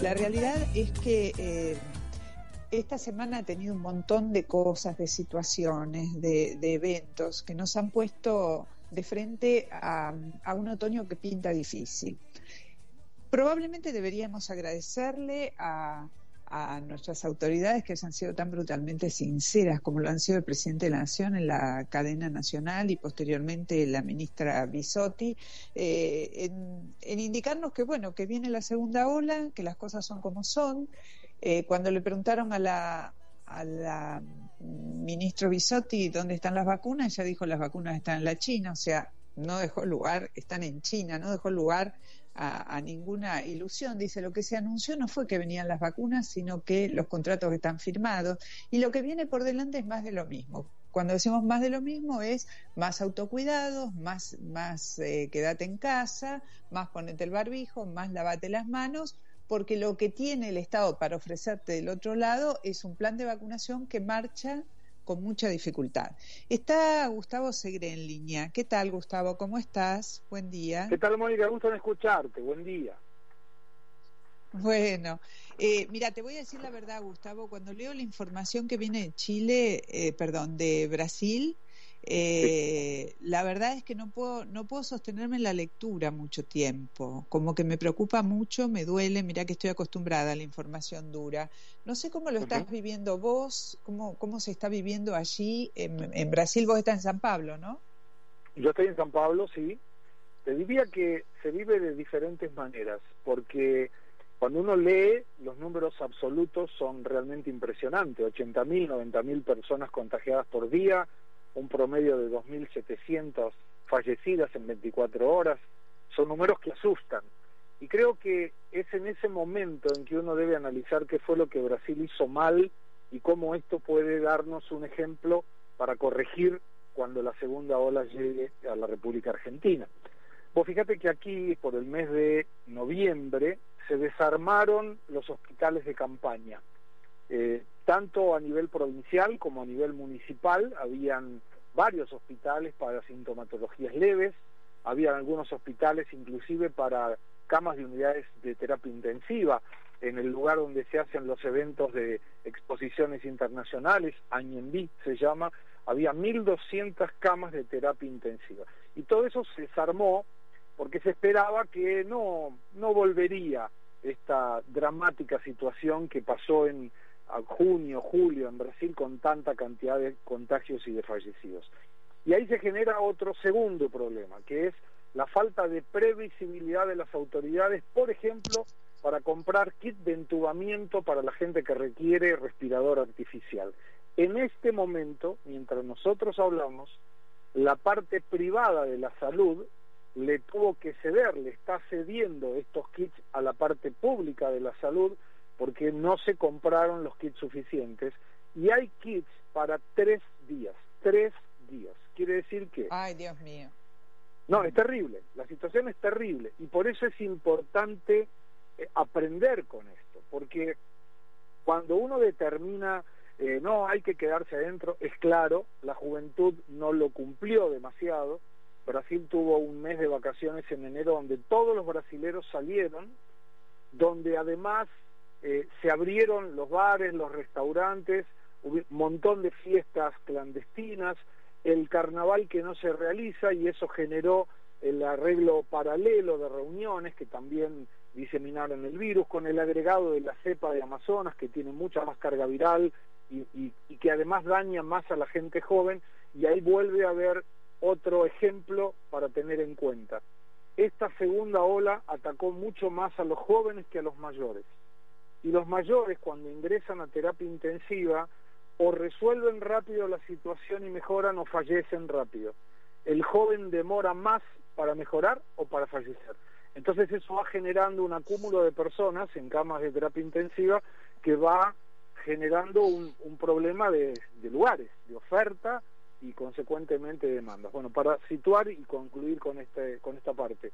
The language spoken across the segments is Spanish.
La realidad es que eh, esta semana ha tenido un montón de cosas, de situaciones, de, eventos que nos han puesto de frente a un otoño que pinta difícil. Probablemente deberíamos agradecerle a, a nuestras autoridades que han sido tan brutalmente sinceras como lo han sido el presidente de la Nación en la cadena nacional y posteriormente la ministra Bisotti, eh, en, en indicarnos que bueno, que viene la segunda ola, que las cosas son como son. Eh, cuando le preguntaron a la, a la ministro Bisotti dónde están las vacunas, ella dijo las vacunas están en la China, o sea, no dejó lugar, están en China, no dejó lugar a, a, ninguna ilusión. Dice, lo que se anunció no fue que venían las vacunas, sino que los contratos están firmados. Y lo que viene por delante es más de lo mismo. Cuando decimos más de lo mismo es más autocuidados, más, más eh, quédate en casa, más ponete el barbijo, más lavate las manos, porque lo que tiene el Estado para ofrecerte del otro lado es un plan de vacunación que marcha con mucha dificultad. Está Gustavo Segre en línea. ¿Qué tal, Gustavo? ¿Cómo estás? Buen día. ¿Qué tal, Mónica? Gusto en escucharte. Buen día. Bueno, eh, mira, te voy a decir la verdad, Gustavo. Cuando leo la información que viene de Chile, eh, perdón, de Brasil, eh, la verdad es que no puedo, no puedo sostenerme en la lectura mucho tiempo. Como que me preocupa mucho, me duele. Mira que estoy acostumbrada a la información dura. No sé cómo lo estás uh -huh. viviendo vos, cómo, cómo se está viviendo allí en, en, Brasil. Vos estás en San Pablo, ¿no? Yo estoy en San Pablo, sí. Te diría que se vive de diferentes maneras, porque cuando uno lee, los números absolutos son realmente impresionantes. 80.000, 90.000 personas contagiadas por día, un promedio de 2.700 fallecidas en 24 horas, son números que asustan. Y creo que es en ese momento en que uno debe analizar qué fue lo que Brasil hizo mal y cómo esto puede darnos un ejemplo para corregir cuando la segunda ola llegue a la República Argentina. Vos fíjate que aquí, por el mes de noviembre, se desarmaron los hospitales de campaña. Eh, tanto a nivel provincial como a nivel municipal habían varios hospitales para sintomatologías leves, habían algunos hospitales inclusive para camas de unidades de terapia intensiva en el lugar donde se hacen los eventos de exposiciones internacionales, Añembí se llama, había 1.200 camas de terapia intensiva. Y todo eso se desarmó porque se esperaba que no, no volvería esta dramática situación que pasó en a junio, julio en Brasil con tanta cantidad de contagios y de fallecidos. Y ahí se genera otro segundo problema, que es la falta de previsibilidad de las autoridades, por ejemplo, para comprar kit de entubamiento para la gente que requiere respirador artificial. En este momento, mientras nosotros hablamos, la parte privada de la salud le tuvo que ceder, le está cediendo estos kits a la parte pública de la salud porque no se compraron los kits suficientes y hay kits para tres días, tres días. Quiere decir que... Ay, Dios mío. No, es terrible, la situación es terrible y por eso es importante eh, aprender con esto, porque cuando uno determina, eh, no, hay que quedarse adentro, es claro, la juventud no lo cumplió demasiado, Brasil tuvo un mes de vacaciones en enero donde todos los brasileros salieron, donde además eh, se abrieron los bares, los restaurantes, un montón de fiestas clandestinas, el carnaval que no se realiza y eso generó el arreglo paralelo de reuniones que también diseminaron el virus, con el agregado de la cepa de Amazonas que tiene mucha más carga viral y, y que además daña más a la gente joven y ahí vuelve a haber otro ejemplo para tener en cuenta. Esta segunda ola atacó mucho más a los jóvenes que a los mayores. Y los mayores cuando ingresan a terapia intensiva o resuelven rápido la situación y mejoran o fallecen rápido. El joven demora más para mejorar o para fallecer. Entonces eso va generando un acúmulo de personas en camas de terapia intensiva que va generando un, problema de, de lugares, de oferta y consecuentemente demandas. Bueno, para situar y concluir con, este, con esta parte,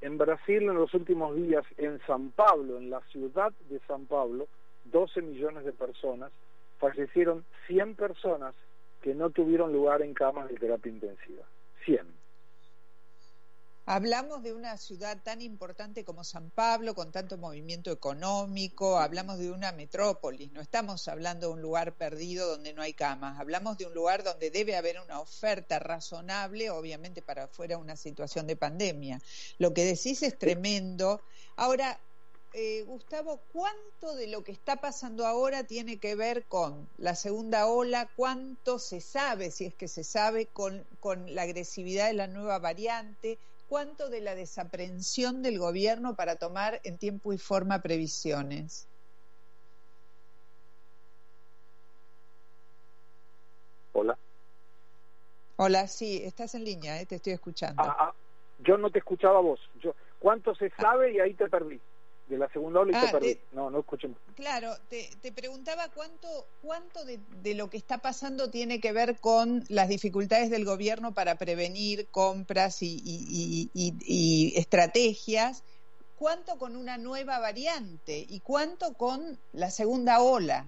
en Brasil en los últimos días, en San Pablo, en la ciudad de San Pablo, 12 millones de personas, fallecieron 100 personas que no tuvieron lugar en camas de terapia intensiva. 100. Hablamos de una ciudad tan importante como San Pablo, con tanto movimiento económico, hablamos de una metrópolis, no estamos hablando de un lugar perdido donde no hay camas, hablamos de un lugar donde debe haber una oferta razonable, obviamente para fuera una situación de pandemia. Lo que decís es tremendo. Ahora, eh, Gustavo, ¿cuánto de lo que está pasando ahora tiene que ver con la segunda ola? ¿Cuánto se sabe, si es que se sabe, con, con la agresividad de la nueva variante? Cuánto de la desaprensión del gobierno para tomar en tiempo y forma previsiones? Hola. Hola, sí, estás en línea, eh, te estoy escuchando. Ah, ah, yo no te escuchaba vos. Yo, ¿Cuánto se sabe y ahí te perdí? De la segunda ola y ah, te no, no escuché. Claro, te, te preguntaba cuánto, cuánto de, de, lo que está pasando tiene que ver con las dificultades del gobierno para prevenir compras y, y, y, y estrategias, cuánto con una nueva variante y cuánto con la segunda ola.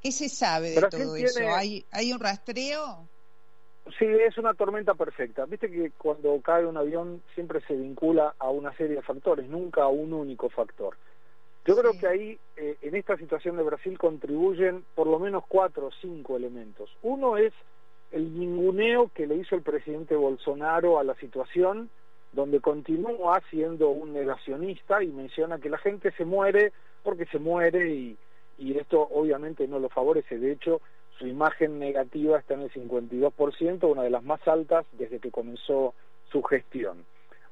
¿Qué se sabe de todo eso? ¿Hay, ¿Hay un rastreo? Sí, es una tormenta perfecta. Viste que cuando cae un avión siempre se vincula a una serie de factores, nunca a un único factor. Yo creo que ahí, eh, en esta situación de Brasil, contribuyen por lo menos cuatro o cinco elementos. Uno es el ninguneo que le hizo el presidente Bolsonaro a la situación, donde continúa siendo un negacionista y menciona que la gente se muere porque se muere y, y esto obviamente no lo favorece. De hecho, su imagen negativa está en el 52%, una de las más altas desde que comenzó su gestión.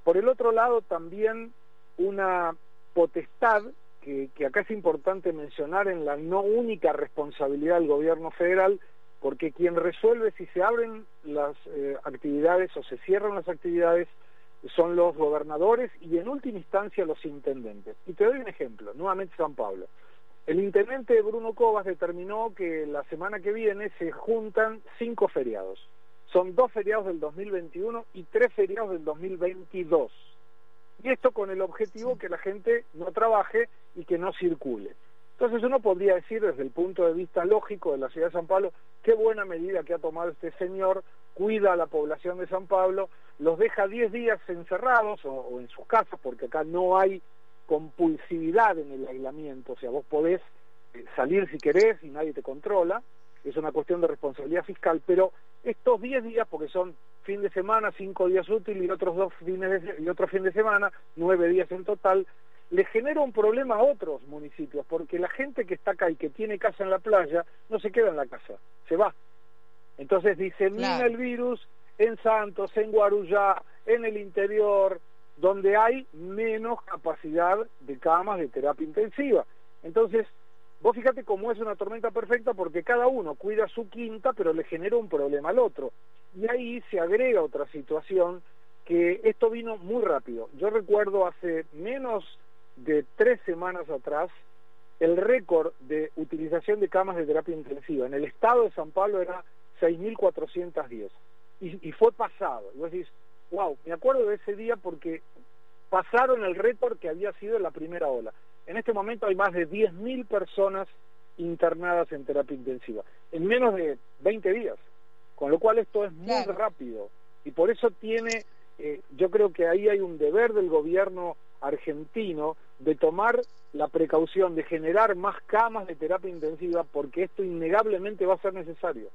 Por el otro lado, también una potestad que, acá es importante mencionar en la no única responsabilidad del gobierno federal, porque quien resuelve si se abren las eh, actividades o se cierran las actividades son los gobernadores y en última instancia los intendentes. Y te doy un ejemplo, nuevamente San Pablo. El intendente Bruno Cobas determinó que la semana que viene se juntan cinco feriados. Son dos feriados del 2021 y tres feriados del 2022. Y esto con el objetivo que la gente no trabaje y que no circule. Entonces uno podría decir desde el punto de vista lógico de la ciudad de San Pablo, qué buena medida que ha tomado este señor, cuida a la población de San Pablo, los deja 10 días encerrados o, o en sus casas, porque acá no hay compulsividad en el aislamiento, o sea, vos podés eh, salir si querés y nadie te controla, es una cuestión de responsabilidad fiscal, pero estos 10 días, porque son fin de semana, 5 días útiles y otros dos fines de, y otro fin de semana, 9 días en total, le genera un problema a otros municipios, porque la gente que está acá y que tiene casa en la playa, no se queda en la casa, se va. Entonces disemina claro. el virus en Santos, en Guarujá, en el interior, donde hay menos capacidad de camas de terapia intensiva. Entonces, vos fíjate cómo es una tormenta perfecta porque cada uno cuida su quinta, pero le genera un problema al otro. Y ahí se agrega otra situación que esto vino muy rápido. Yo recuerdo hace menos de tres semanas atrás el récord de utilización de camas de terapia intensiva en el estado de San Pablo era 6.410 y, y fue pasado. Y vos decís, wow, me acuerdo de ese día porque pasaron el récord que había sido la primera ola. En este momento hay más de 10.000 personas internadas en terapia intensiva, en menos de 20 días, con lo cual esto es muy claro. rápido y por eso tiene, eh, yo creo que ahí hay un deber del gobierno argentino de tomar la precaución de generar más camas de terapia intensiva porque esto innegablemente va a ser necesario.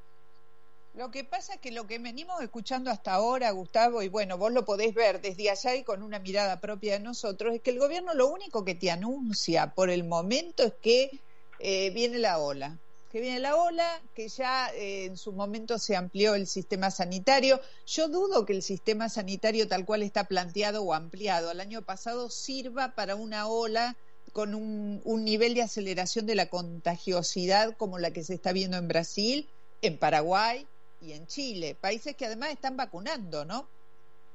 Lo que pasa es que lo que venimos escuchando hasta ahora, Gustavo, y bueno, vos lo podés ver desde allá y con una mirada propia de nosotros, es que el gobierno lo único que te anuncia por el momento es que eh, viene la ola, que viene la ola, que ya eh, en su momento se amplió el sistema sanitario. Yo dudo que el sistema sanitario tal cual está planteado o ampliado al año pasado sirva para una ola con un, un nivel de aceleración de la contagiosidad como la que se está viendo en Brasil, en Paraguay y en Chile, países que además están vacunando, ¿no?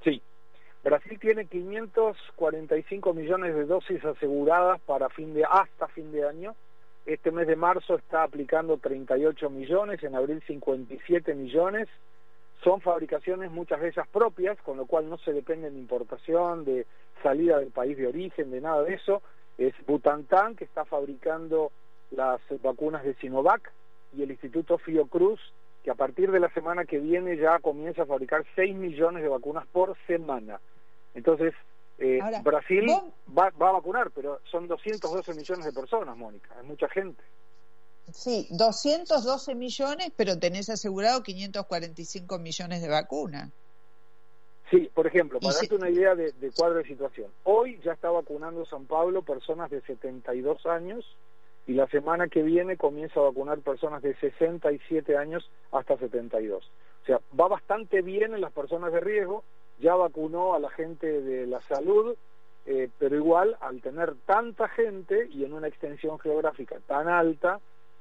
Sí. Brasil tiene 545 millones de dosis aseguradas para fin de hasta fin de año. Este mes de marzo está aplicando 38 millones, en abril 57 millones. Son fabricaciones muchas de ellas propias, con lo cual no se depende de importación, de salida del país de origen, de nada de eso. Es Butantan que está fabricando las vacunas de Sinovac y el Instituto Fiocruz que a partir de la semana que viene ya comienza a fabricar 6 millones de vacunas por semana. Entonces, eh, Brasil va, va, a vacunar, pero son 212 millones de personas, Mónica, es mucha gente. Sí, 212 millones, pero tenés asegurado 545 millones de vacunas. Sí, por ejemplo, para darte una idea de, de cuadro de situación, hoy ya está vacunando San Pablo personas de 72 años y la semana que viene comienza a vacunar personas de 67 años hasta 72. O sea, va bastante bien en las personas de riesgo, ya vacunó a la gente de la salud, eh, pero igual al tener tanta gente y en una extensión geográfica tan alta,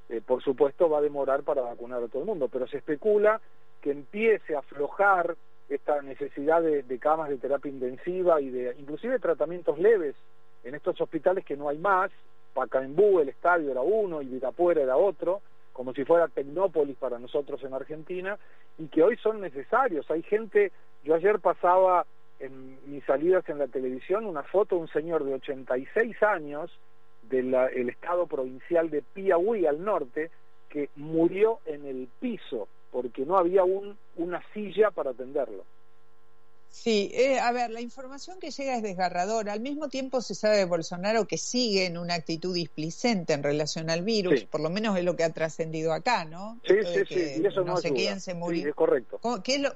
eh, por supuesto va a demorar para vacunar a todo el mundo, pero se especula que empiece a aflojar esta necesidad de, de camas de terapia intensiva y de inclusive tratamientos leves en estos hospitales que no hay más, Pacaembú el estadio era uno y Virapuera era otro, como si fuera Tecnópolis para nosotros en Argentina, y que hoy son necesarios. Hay gente, yo ayer pasaba en mis salidas en la televisión una foto de un señor de 86 años del estado provincial de Piauí al norte, que murió en el piso porque no había un, una silla para atenderlo. Sí, eh, a ver, la información que llega es desgarradora. Al mismo tiempo se sabe de Bolsonaro que sigue en una actitud displicente en relación al virus, por lo menos es lo que ha trascendido acá, ¿no? Sí, sí, sí, y eso no, sé quién se murió. es correcto. ¿Qué es lo,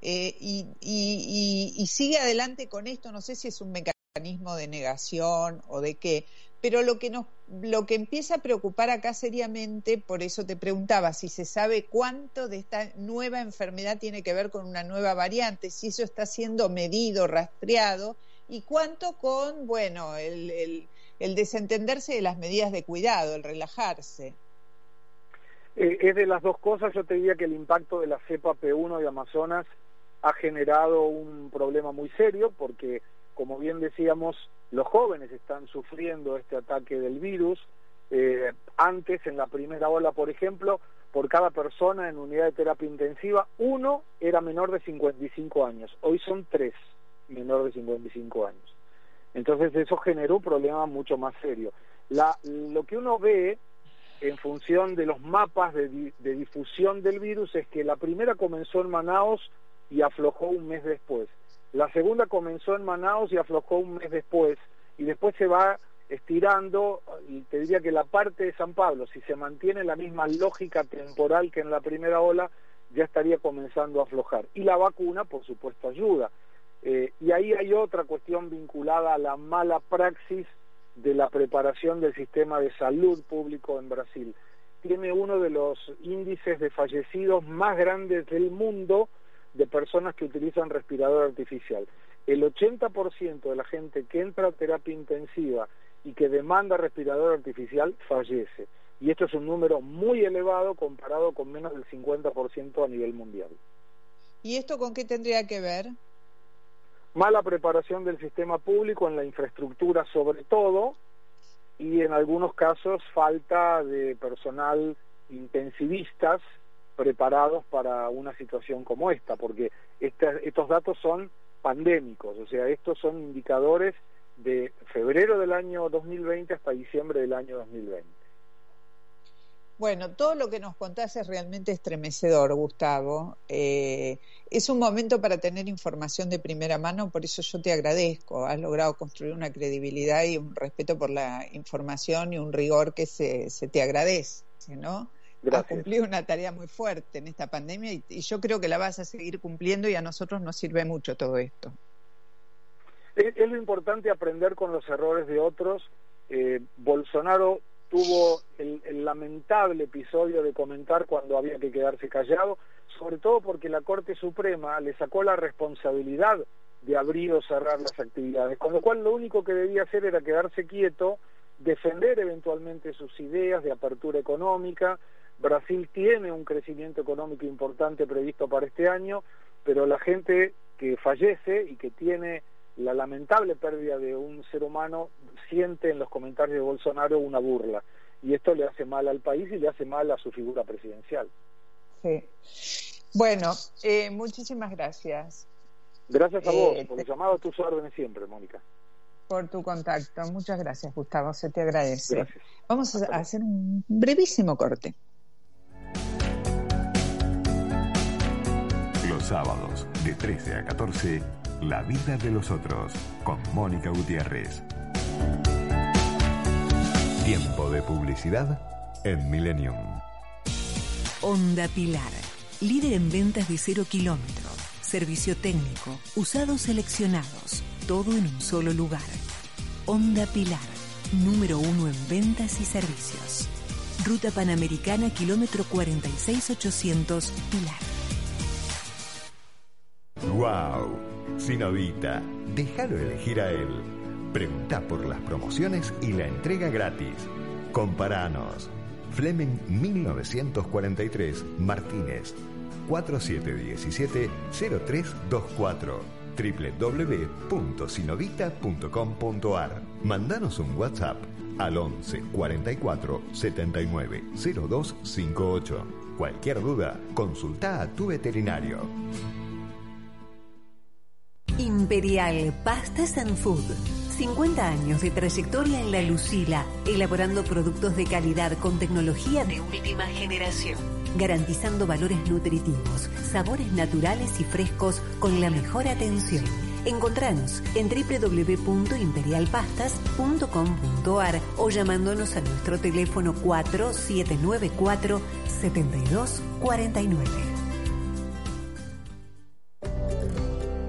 eh, y, y, y, sigue adelante con esto, no sé si es un mecanismo de negación o de qué, pero lo que nos lo que empieza a preocupar acá seriamente, por eso te preguntaba si se sabe cuánto de esta nueva enfermedad tiene que ver con una nueva variante, si eso está siendo medido, rastreado, y cuánto con, bueno, el, el, el desentenderse de las medidas de cuidado, el relajarse. Eh, es de las dos cosas, yo te diría que el impacto de la cepa P1 de Amazonas ha generado un problema muy serio porque, como bien decíamos, los jóvenes están sufriendo este ataque del virus. Eh, antes, en la primera ola, por ejemplo, por cada persona en unidad de terapia intensiva, uno era menor de 55 años. Hoy son tres menor de 55 años. Entonces eso generó un problema mucho más serio. Lo que uno ve en función de los mapas de, de difusión del virus es que la primera comenzó en Manaos y aflojó un mes después. La segunda comenzó en Manaus y aflojó un mes después y después se va estirando y te diría que la parte de San Pablo, si se mantiene la misma lógica temporal que en la primera ola, ya estaría comenzando a aflojar. Y la vacuna, por supuesto, ayuda. Eh, y ahí hay otra cuestión vinculada a la mala praxis de la preparación del sistema de salud público en Brasil. Tiene uno de los índices de fallecidos más grandes del mundo de personas que utilizan respirador artificial. El 80% de la gente que entra a terapia intensiva y que demanda respirador artificial fallece. Y esto es un número muy elevado comparado con menos del 50% a nivel mundial. ¿Y esto con qué tendría que ver? Mala preparación del sistema público en la infraestructura sobre todo y en algunos casos falta de personal intensivistas preparados para una situación como esta, porque estos datos son pandémicos, o sea, estos son indicadores de febrero del año 2020 hasta diciembre del año 2020. Bueno, todo lo que nos contás es realmente estremecedor, Gustavo. Eh, es un momento para tener información de primera mano, por eso yo te agradezco. Has logrado construir una credibilidad y un respeto por la información y un rigor que se, se te agradece, ¿no? Has cumplido una tarea muy fuerte en esta pandemia y, y yo creo que la vas a seguir cumpliendo y a nosotros nos sirve mucho todo esto. Es, es lo importante aprender con los errores de otros. Eh, Bolsonaro tuvo el, el, lamentable episodio de comentar cuando había que quedarse callado, sobre todo porque la Corte Suprema le sacó la responsabilidad de abrir o cerrar las actividades, con lo cual lo único que debía hacer era quedarse quieto, defender eventualmente sus ideas de apertura económica. Brasil tiene un crecimiento económico importante previsto para este año, pero la gente que fallece y que tiene la lamentable pérdida de un ser humano siente en los comentarios de Bolsonaro una burla y esto le hace mal al país y le hace mal a su figura presidencial. Sí. Bueno, eh, muchísimas gracias. Gracias a vos eh, por el llamado a tus órdenes siempre, Mónica. Por tu contacto. Muchas gracias, Gustavo. Se te agradece. Gracias. Vamos a hacer un brevísimo corte. Sábados, de 13 a 14, La vida de los otros, con Mónica Gutiérrez. Tiempo de publicidad en Millennium. Onda Pilar, líder en ventas de cero kilómetro, servicio técnico, usados seleccionados, todo en un solo lugar. Onda Pilar, número uno en ventas y servicios. Ruta Panamericana, kilómetro 46800, Pilar. ¡Wow! Sinovita, déjalo elegir a él. Pregunta por las promociones y la entrega gratis. Comparanos. Fleming 1943, Martínez. 4717-0324 www.sinovita.com.ar Mandanos un WhatsApp al 11 44 79 0258. Cualquier duda, consulta a tu veterinario. Imperial Pastas and Food. 50 años de trayectoria en la Lucila, elaborando productos de calidad con tecnología de última generación, garantizando valores nutritivos, sabores naturales y frescos con la mejor atención. Encontranos en www.imperialpastas.com.ar o llamándonos a nuestro teléfono 4794 7249.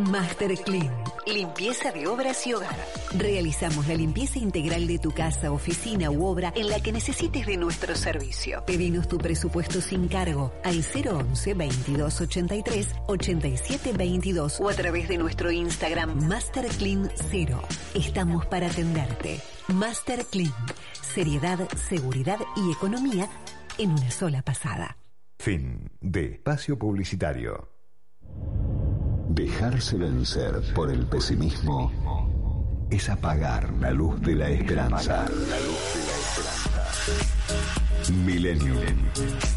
Master Clean. Limpieza de obras y hogar. Realizamos la limpieza integral de tu casa, oficina u obra en la que necesites de nuestro servicio. Pedinos tu presupuesto sin cargo al 011 2283 8722 o a través de nuestro Instagram Master Clean 0. Estamos para atenderte. Master Clean. Seriedad, seguridad y economía en una sola pasada. Fin de espacio publicitario. Dejarse vencer por el pesimismo es apagar la luz de la esperanza. Millennium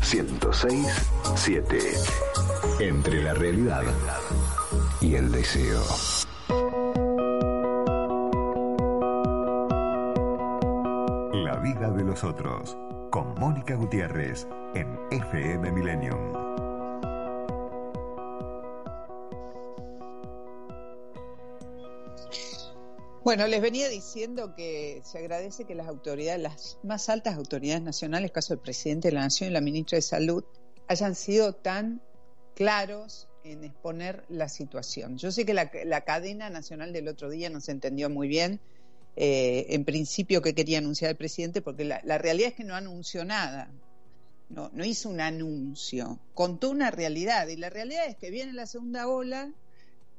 106-7. Entre la realidad y el deseo. La vida de los otros, con Mónica Gutiérrez, en FM Millennium. Bueno, les venía diciendo que se agradece que las autoridades, las más altas autoridades nacionales, caso del presidente de la Nación y la ministra de Salud, hayan sido tan claros en exponer la situación. Yo sé que la, cadena nacional del otro día no se entendió muy bien, eh, en principio, qué quería anunciar el presidente, porque la, la realidad es que no anunció nada. No, no hizo un anuncio, contó una realidad y la realidad es que viene la segunda ola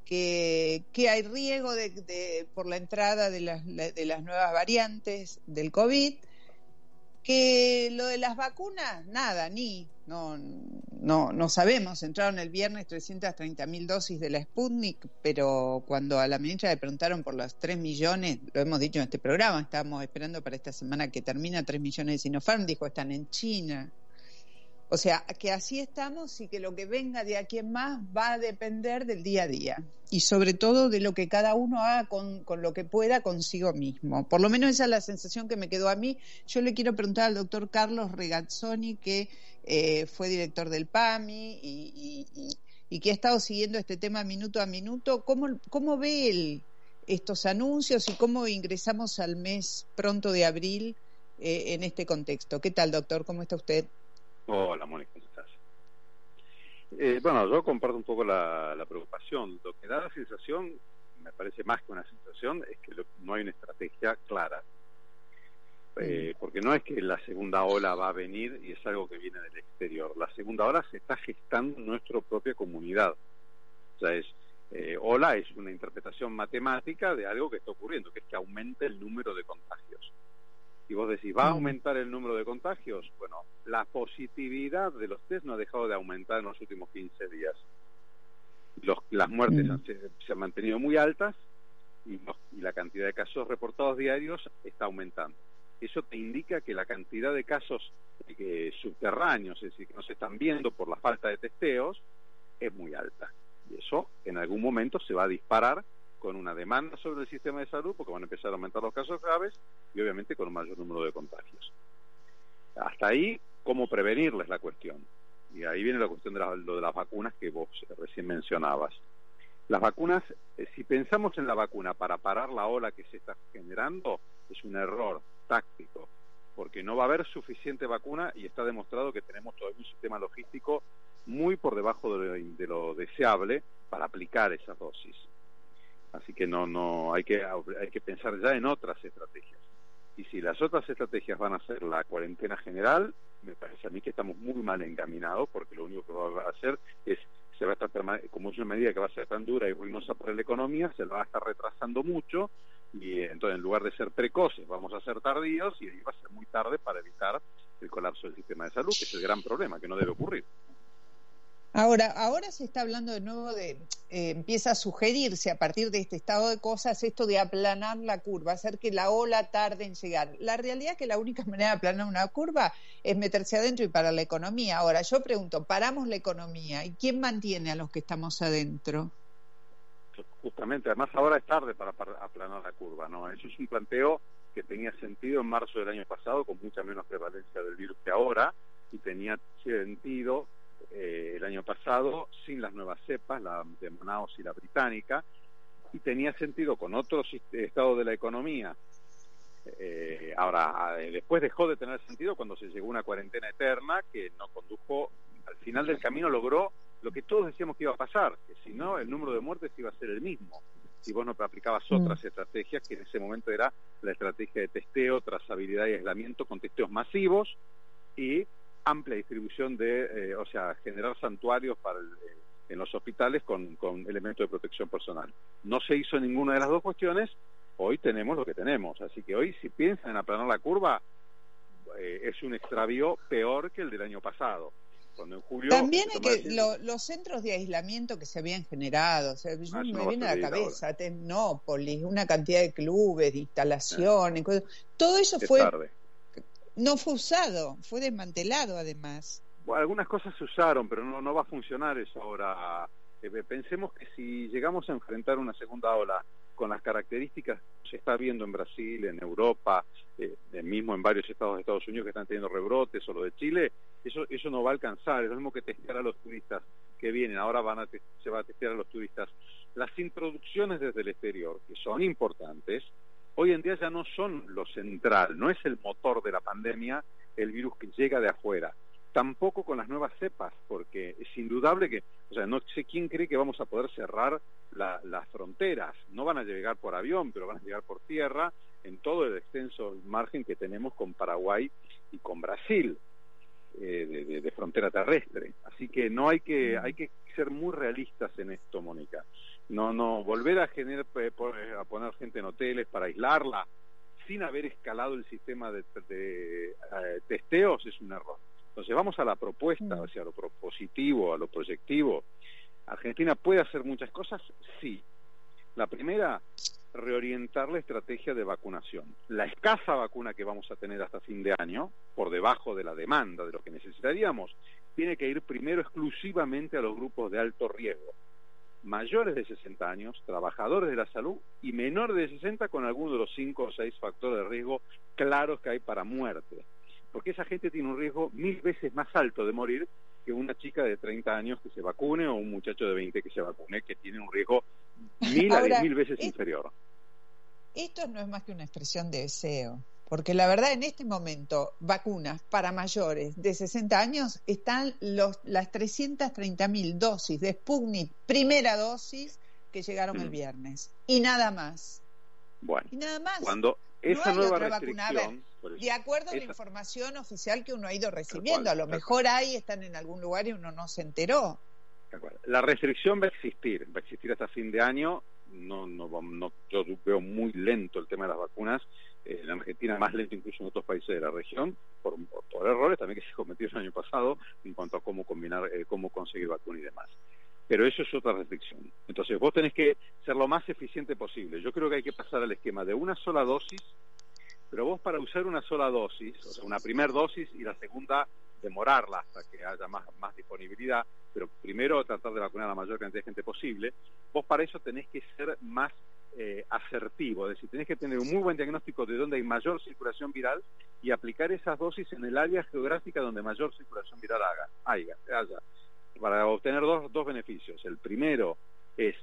que, que hay riesgo de, de, por la entrada de las, de las nuevas variantes del COVID, Que lo de las vacunas, nada, ni, no, no, no sabemos. Entraron el viernes 330 mil dosis de la Sputnik, pero cuando a la ministra le preguntaron por los 3 millones, lo hemos dicho en este programa, estábamos esperando para esta semana que termina 3 millones de Sinopharm, dijo están en China. O sea, que así estamos y que lo que venga de aquí en más va a depender del día a día y sobre todo de lo que cada uno haga con, con, lo que pueda consigo mismo. Por lo menos esa es la sensación que me quedó a mí. Yo le quiero preguntar al doctor Carlos Regazzoni, que eh, fue director del PAMI y, y, que ha estado siguiendo este tema minuto a minuto. ¿Cómo, cómo ve él estos anuncios y cómo ingresamos al mes pronto de abril eh, en este contexto? ¿Qué tal, doctor? ¿Cómo está usted? Hola, Mónica, ¿cómo estás? Eh, bueno, yo comparto un poco la, la, preocupación. Lo que da la sensación, me parece más que una sensación, es que lo, no hay una estrategia clara. Eh, porque no es que la segunda ola va a venir y es algo que viene del exterior. La segunda ola se está gestando en nuestra propia comunidad. O sea, es, eh, ola es una interpretación matemática de algo que está ocurriendo, que es que aumente el número de contagios. Y vos decís, ¿va a aumentar el número de contagios? Bueno, la positividad de los test no ha dejado de aumentar en los últimos 15 días. Los, las muertes han, se, se, han mantenido muy altas y, los, y la cantidad de casos reportados diarios está aumentando. Eso te indica que la cantidad de casos eh, subterráneos, es decir, que no se están viendo por la falta de testeos, es muy alta. Y eso en algún momento se va a disparar con una demanda sobre el sistema de salud, porque van a empezar a aumentar los casos graves y obviamente con un mayor número de contagios. Hasta ahí, ¿cómo prevenirles la cuestión? Y ahí viene la cuestión de, la, lo de las vacunas que vos recién mencionabas. Las vacunas, eh, si pensamos en la vacuna para parar la ola que se está generando, es un error táctico, porque no va a haber suficiente vacuna y está demostrado que tenemos todavía un sistema logístico muy por debajo de lo, de lo deseable para aplicar esas dosis. Así que no, no, hay que, hay que pensar ya en otras estrategias. Y si las otras estrategias van a ser la cuarentena general, me parece a mí que estamos muy mal encaminados, porque lo único que va a hacer es, se va a estar, como es una medida que va a ser tan dura y ruinosa para la economía, se la va a estar retrasando mucho, y entonces en lugar de ser precoces, vamos a ser tardíos, y ahí va a ser muy tarde para evitar el colapso del sistema de salud, que es el gran problema, que no debe ocurrir. Ahora, ahora se está hablando de nuevo de, eh, empieza a sugerirse a partir de este estado de cosas esto de aplanar la curva, hacer que la ola tarde en llegar. La realidad es que la única manera de aplanar una curva es meterse adentro y parar la economía. Ahora, yo pregunto, paramos la economía y quién mantiene a los que estamos adentro? Justamente, además ahora es tarde para aplanar la curva, ¿no? Eso es un planteo que tenía sentido en marzo del año pasado con mucha menos prevalencia del virus que ahora y tenía sentido eh, el año pasado sin las nuevas cepas, la de Manaus y la británica, y tenía sentido con otros estados de la economía. Eh, ahora, después dejó de tener sentido cuando se llegó a una cuarentena eterna que no condujo, al final del camino logró lo que todos decíamos que iba a pasar, que si no, el número de muertes iba a ser el mismo si vos no aplicabas otras mm. estrategias, que en ese momento era la estrategia de testeo, trazabilidad y aislamiento con testeos masivos y amplia distribución de, eh, o sea, generar santuarios para el, eh, en los hospitales con, con elementos de protección personal. No se hizo ninguna de las dos cuestiones, hoy tenemos lo que tenemos, así que hoy si piensan en aplanar la curva, eh, es un extravío peor que el del año pasado. Cuando en julio También es que lo, los centros de aislamiento que se habían generado, o sea, yo ah, me no viene a la cabeza, ahora. Tecnópolis, una cantidad de clubes, de instalaciones, ah. cosas, todo eso fue tarde no fue usado, fue desmantelado además. Bueno, algunas cosas se usaron, pero no, no va a funcionar eso ahora. Eh, pensemos que si llegamos a enfrentar una segunda ola con las características que se está viendo en Brasil, en Europa, eh, mismo en varios estados de Estados Unidos que están teniendo rebrotes o lo de Chile, eso, eso no va a alcanzar. Es lo mismo que testear a los turistas que vienen, ahora van a se va a testear a los turistas. Las introducciones desde el exterior, que son importantes, hoy en día ya no son lo central, no es el motor de la pandemia el virus que llega de afuera. Tampoco con las nuevas cepas, porque es indudable que, o sea, no sé quién cree que vamos a poder cerrar la, las fronteras. No van a llegar por avión, pero van a llegar por tierra en todo el extenso margen que tenemos con Paraguay y con Brasil. Eh, de, de, de, frontera terrestre. Así que no hay que, hay que ser muy realistas en esto, Mónica no no volver a generar eh, a poner gente en hoteles para aislarla sin haber escalado el sistema de, de, eh, testeos es un error. Entonces vamos a la propuesta, o sea, a lo propositivo, a lo proyectivo. ¿Argentina puede hacer muchas cosas? Sí. La primera, reorientar la estrategia de vacunación. La escasa vacuna que vamos a tener hasta fin de año, por debajo de la demanda de lo que necesitaríamos, tiene que ir primero exclusivamente a los grupos de alto riesgo, mayores de 60 años, trabajadores de la salud y menores de 60 con alguno de los 5 o 6 factores de riesgo claros que hay para muerte. Porque esa gente tiene un riesgo mil veces más alto de morir que una chica de 30 años que se vacune o un muchacho de 20 que se vacune, que tiene un riesgo mil a diez mil veces inferior. Esto no es más que una expresión de deseo. Porque la verdad, en este momento, vacunas para mayores de 60 años están los, las 330 mil dosis de Sputnik, primera dosis, que llegaron el mm. viernes. Y nada más. Bueno, y nada más. Cuando esa nueva restricción. de acuerdo a la información oficial que uno ha ido recibiendo, a lo mejor ahí están en algún lugar y uno no se enteró. La restricción va a existir, va a existir hasta fin de año. No, no, no, yo veo muy lento el tema de las vacunas en Argentina más lento incluso en otros países de la región, por, por, errores también que se cometieron el año pasado en cuanto a cómo combinar, eh, cómo conseguir vacuna y demás. Pero eso es otra restricción. Entonces vos tenés que ser lo más eficiente posible. Yo creo que hay que pasar al esquema de una sola dosis, pero vos para usar una sola dosis, o sea, una primera dosis y la segunda demorarla hasta que haya más, más disponibilidad, pero primero tratar de vacunar a la mayor cantidad de gente posible, vos para eso tenés que ser más eh, asertivo, es decir, tenés que tener un muy buen diagnóstico de dónde hay mayor circulación viral y aplicar esas dosis en el área geográfica donde mayor circulación viral haga, haya, haya para obtener dos, dos beneficios. El primero es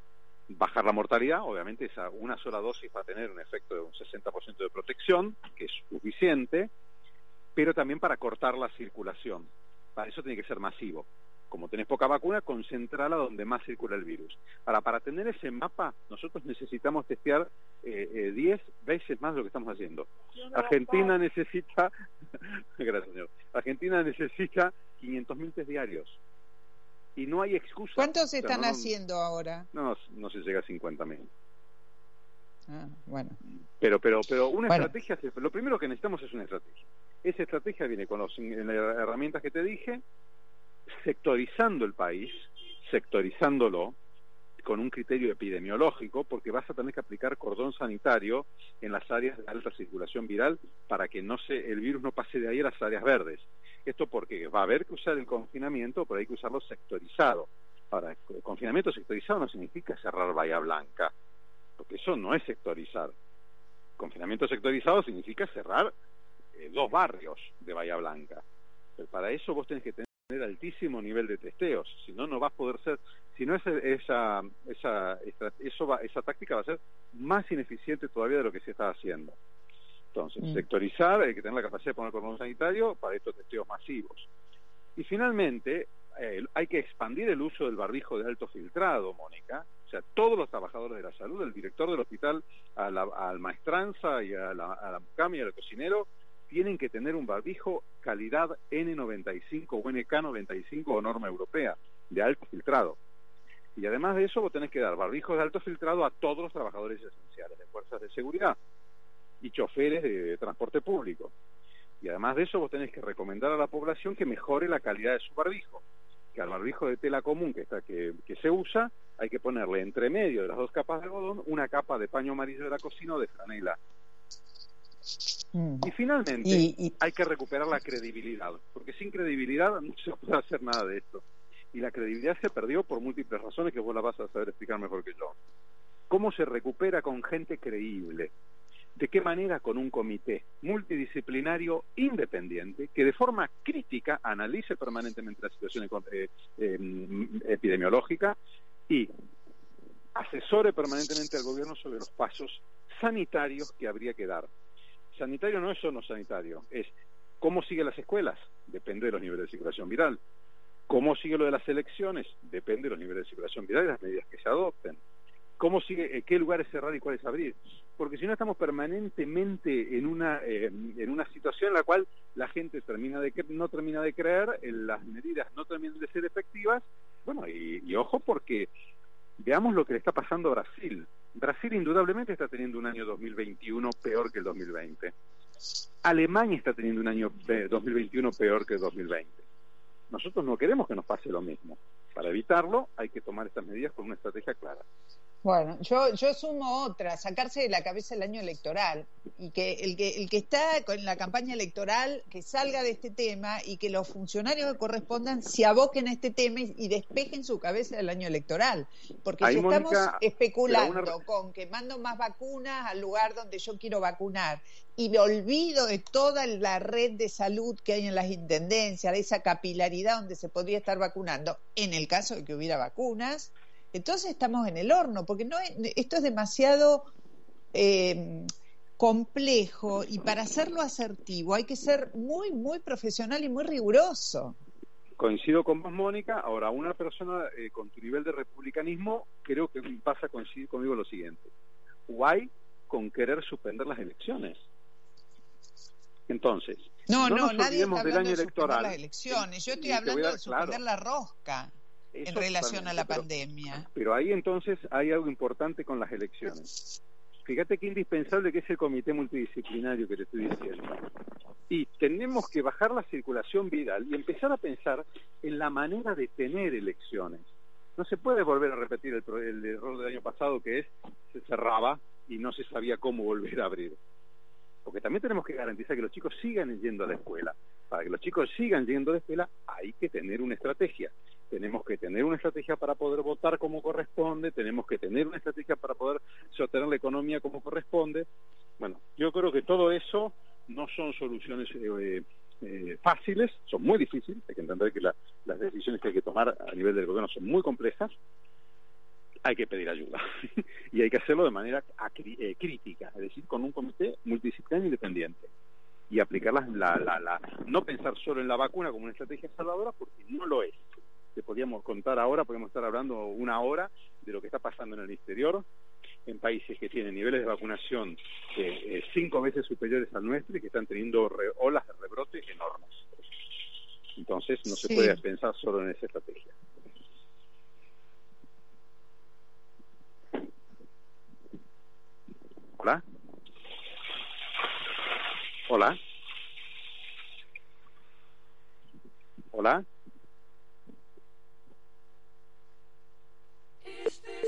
bajar la mortalidad, obviamente esa una sola dosis va a tener un efecto de un 60% de protección, que es suficiente, pero también para cortar la circulación. Para eso tiene que ser masivo como tenés poca vacuna, concentrala donde más circula el virus. Ahora, para tener ese mapa, nosotros necesitamos testear 10 eh, eh, veces más de lo que estamos haciendo. Argentina necesita, gracias señor, Argentina necesita 500.000 test diarios. Y no hay excusa. ¿Cuántos están haciendo ahora? No, no se llega a 50.000. Ah, bueno. Pero, pero, pero una estrategia, lo primero que necesitamos es una estrategia. Esa estrategia viene con las herramientas que te dije, sectorizando el país, sectorizándolo con un criterio epidemiológico, porque vas a tener que aplicar cordón sanitario en las áreas de alta circulación viral para que no se, el virus no pase de ahí a las áreas verdes. Esto porque va a haber que usar el confinamiento, pero hay que usarlo sectorizado. Ahora, el confinamiento sectorizado no significa cerrar Bahía Blanca, porque eso no es sectorizar. Confinamiento sectorizado significa cerrar eh, dos barrios de Bahía Blanca. Pero para eso vos tenés que tener altísimo nivel de testeos, si no, no va a poder ser, si no, esa, esa, esa, eso va, esa táctica va a ser más ineficiente todavía de lo que se está haciendo. Entonces, mm. sectorizar, hay que tener la capacidad de poner cordón sanitario para estos testeos masivos. Y finalmente, eh, hay que expandir el uso del barbijo de alto filtrado, Mónica. O sea, todos los trabajadores de la salud, el director del hospital, a la, al maestranza y a la, a la mucama y al cocinero, tienen que tener un barbijo calidad N95 o NK95 o norma europea de alto filtrado. Y además de eso, vos tenés que dar barbijos de alto filtrado a todos los trabajadores esenciales de fuerzas de seguridad y choferes de transporte público. Y además de eso, vos tenés que recomendar a la población que mejore la calidad de su barbijo. Que al barbijo de tela común que, está, que, que se usa, hay que ponerle entre medio de las dos capas de algodón una capa de paño amarillo de la cocina o de franela Y finalmente hay que recuperar la credibilidad, porque sin credibilidad no se puede hacer nada de esto. Y la credibilidad se perdió por múltiples razones que vos la vas a saber explicar mejor que yo. ¿Cómo se recupera con gente creíble? ¿De qué manera? Con un comité multidisciplinario independiente que de forma crítica analice permanentemente la situación eh, em, epidemiológica y asesore permanentemente al gobierno sobre los pasos sanitarios que habría que dar sanitario no es solo sanitario, es cómo siguen las escuelas, depende de los niveles de circulación viral. ¿Cómo sigue lo de las elecciones? Depende de los niveles de circulación viral y las medidas que se adopten. ¿Cómo sigue, eh, qué lugares cerrar y cuáles abrir? Porque si no estamos permanentemente en una, eh, en una situación en la cual la gente termina de no termina de creer, las medidas no terminan de ser efectivas, bueno, y, y ojo porque veamos lo que le está pasando a Brasil. Brasil indudablemente está teniendo un año 2021 peor que el 2020. Alemania está teniendo un año 2021 peor que el 2020. Nosotros no queremos que nos pase lo mismo. Para evitarlo hay que tomar estas medidas con una estrategia clara. Bueno, yo, yo sumo otra, sacarse de la cabeza el año electoral y que el que el que está con la campaña electoral que salga de este tema y que los funcionarios que correspondan se aboquen a este tema y, despejen su cabeza del año electoral, porque si estamos especulando con que mando más vacunas al lugar donde yo quiero vacunar y me olvido de toda la red de salud que hay en las intendencias, de esa capilaridad donde se podría estar vacunando, en el caso de que hubiera vacunas entonces estamos en el horno, porque no esto es demasiado eh, complejo y para hacerlo asertivo hay que ser muy, muy profesional y muy riguroso. Coincido con vos, Mónica. Ahora, una persona eh, con tu nivel de republicanismo creo que pasa a coincidir conmigo lo siguiente. Guay con querer suspender las elecciones. Entonces, no, no, nadie está hablando de suspender las elecciones. Yo estoy hablando de suspender la rosca en relación a la pandemia. Pero ahí entonces hay algo importante con las elecciones. Fíjate qué indispensable que es el comité multidisciplinario que te estoy diciendo. Y tenemos que bajar la circulación viral y empezar a pensar en la manera de tener elecciones. No se puede volver a repetir el, el error del año pasado que es se cerraba y no se sabía cómo volver a abrir. Porque también tenemos que garantizar que los chicos sigan yendo a la escuela. Para que los chicos sigan yendo a la escuela hay que tener una estrategia tenemos que tener una estrategia para poder votar como corresponde, tenemos que tener una estrategia para poder sostener la economía como corresponde. Bueno, yo creo que todo eso no son soluciones eh, eh, fáciles, son muy difíciles, hay que entender que las decisiones que hay que tomar a nivel del gobierno son muy complejas, hay que pedir ayuda y hay que hacerlo de manera eh, crítica, es decir, con un comité multidisciplinario independiente y aplicar la, la, la, no pensar solo en la vacuna como una estrategia salvadora porque no lo es te podríamos contar ahora, podemos estar hablando una hora de lo que está pasando en el exterior, en países que tienen niveles de vacunación eh, cinco veces superiores al nuestro y que están teniendo olas de rebrote enormes. Entonces no se puede pensar solo en esa estrategia. Hola. Hola. Hola.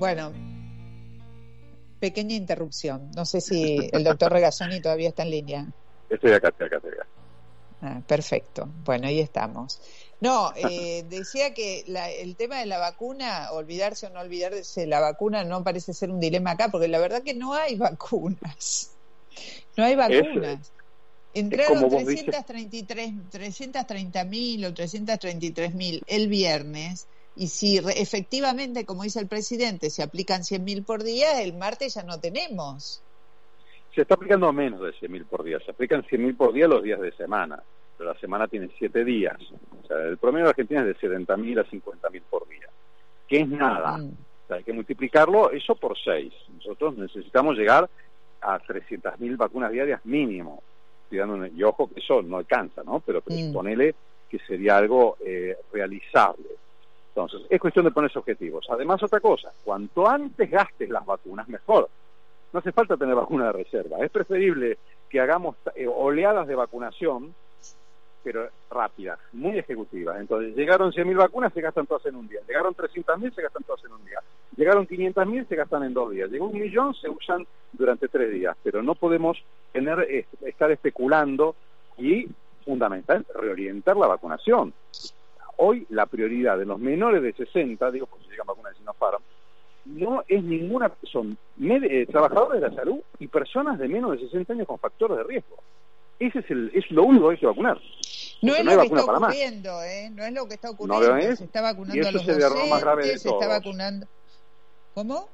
Bueno, pequeña interrupción. No sé si el doctor Regazzoni todavía está en línea. Estoy acá, estoy acá, estoy acá. Ah, perfecto. Bueno, ahí estamos. No, eh, decía que el tema de la vacuna, olvidarse o no olvidarse la vacuna, no parece ser un dilema acá, porque la verdad que no hay vacunas. No hay vacunas. Entraron 330 mil o 333 mil el viernes y si efectivamente, como dice el presidente, se aplican 100 mil por día, el martes ya no tenemos. Se está aplicando menos de 100 mil por día, se aplican 100 mil por día los días de semana pero la semana tiene siete días. O sea, el promedio de Argentina es de 70.000 a 50.000 por día, que es nada. Mm. O sea, hay que multiplicarlo eso por seis. Nosotros necesitamos llegar a 300.000 vacunas diarias mínimo. y ojo que eso no alcanza, ¿no? Pero, pero mm. que sería algo eh, realizable. Entonces, es cuestión de ponerse objetivos. Además, otra cosa, cuanto antes gastes las vacunas, mejor. No hace falta tener vacuna de reserva. Es preferible que hagamos eh, oleadas de vacunación pero rápidas, muy ejecutivas. Entonces, llegaron 100.000 vacunas, se gastan todas en un día. Llegaron 300.000, se gastan todas en un día. Llegaron 500.000, se gastan en dos días. Llegó un millón, se usan durante tres días. Pero no podemos tener estar especulando y, fundamental, reorientar la vacunación. Hoy la prioridad de los menores de 60, digo, porque se llama vacuna de Sinopharm, no es ninguna, son eh, trabajadores de la salud y personas de menos de 60 años con factores de riesgo. Ese es, el, es lo único que hay que vacunar. No es, lo que está ocurriendo, ¿eh? No es lo que está ocurriendo. se está vacunando a los es el error más grave de se todos. está vacunando. ¿Cómo?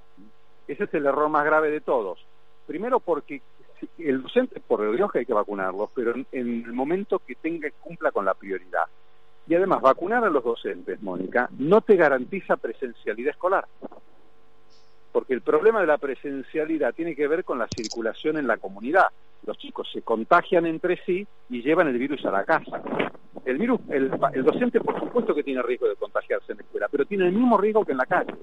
Ese es el error más grave de todos. Primero porque el docente, por el Dios que hay que vacunarlos, pero en, el momento que tenga cumpla con la prioridad. Y además, vacunar a los docentes, Mónica, no te garantiza presencialidad escolar. Porque el problema de la presencialidad tiene que ver con la circulación en la comunidad. Los chicos se contagian entre sí y llevan el virus a la casa. El virus, el, docente por supuesto que tiene riesgo de contagiarse en la escuela, pero tiene el mismo riesgo que en la calle,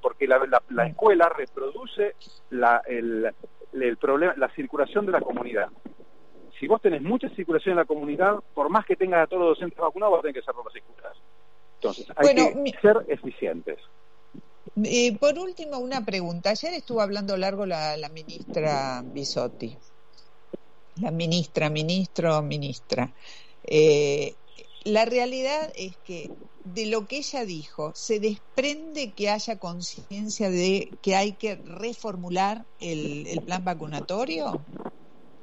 porque la, la escuela reproduce el problema, la circulación de la comunidad. Si vos tenés mucha circulación en la comunidad, por más que tengas a todos los docentes vacunados, vas a tener que cerrar las escuelas. Entonces, hay que ser eficientes. Eh, por último, una pregunta. Ayer estuvo hablando largo la, la ministra Bisotti. La ministra, ministro, ministra. Eh, la realidad es que de lo que ella dijo, ¿se desprende que haya conciencia de que hay que reformular el, plan vacunatorio?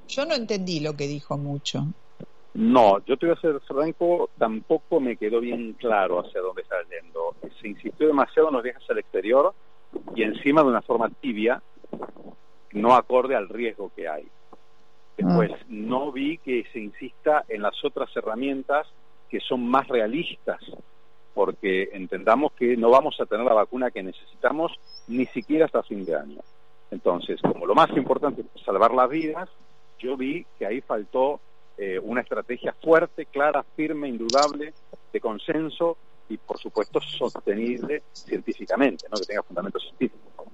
Yo no entendí lo que dijo mucho. No, yo te voy a ser franco, tampoco me quedó bien claro hacia dónde está yendo. Se insistió demasiado en los viajes al exterior y encima de una forma tibia, no acorde al riesgo que hay. Después, ah. no vi que se insista en las otras herramientas que son más realistas porque entendamos que no vamos a tener la vacuna que necesitamos ni siquiera hasta fin de año. Entonces, como lo más importante es salvar las vidas, yo vi que ahí faltó eh, una estrategia fuerte, clara, firme, indudable, de consenso y, por supuesto, sostenible científicamente, ¿no? que tenga fundamento científico.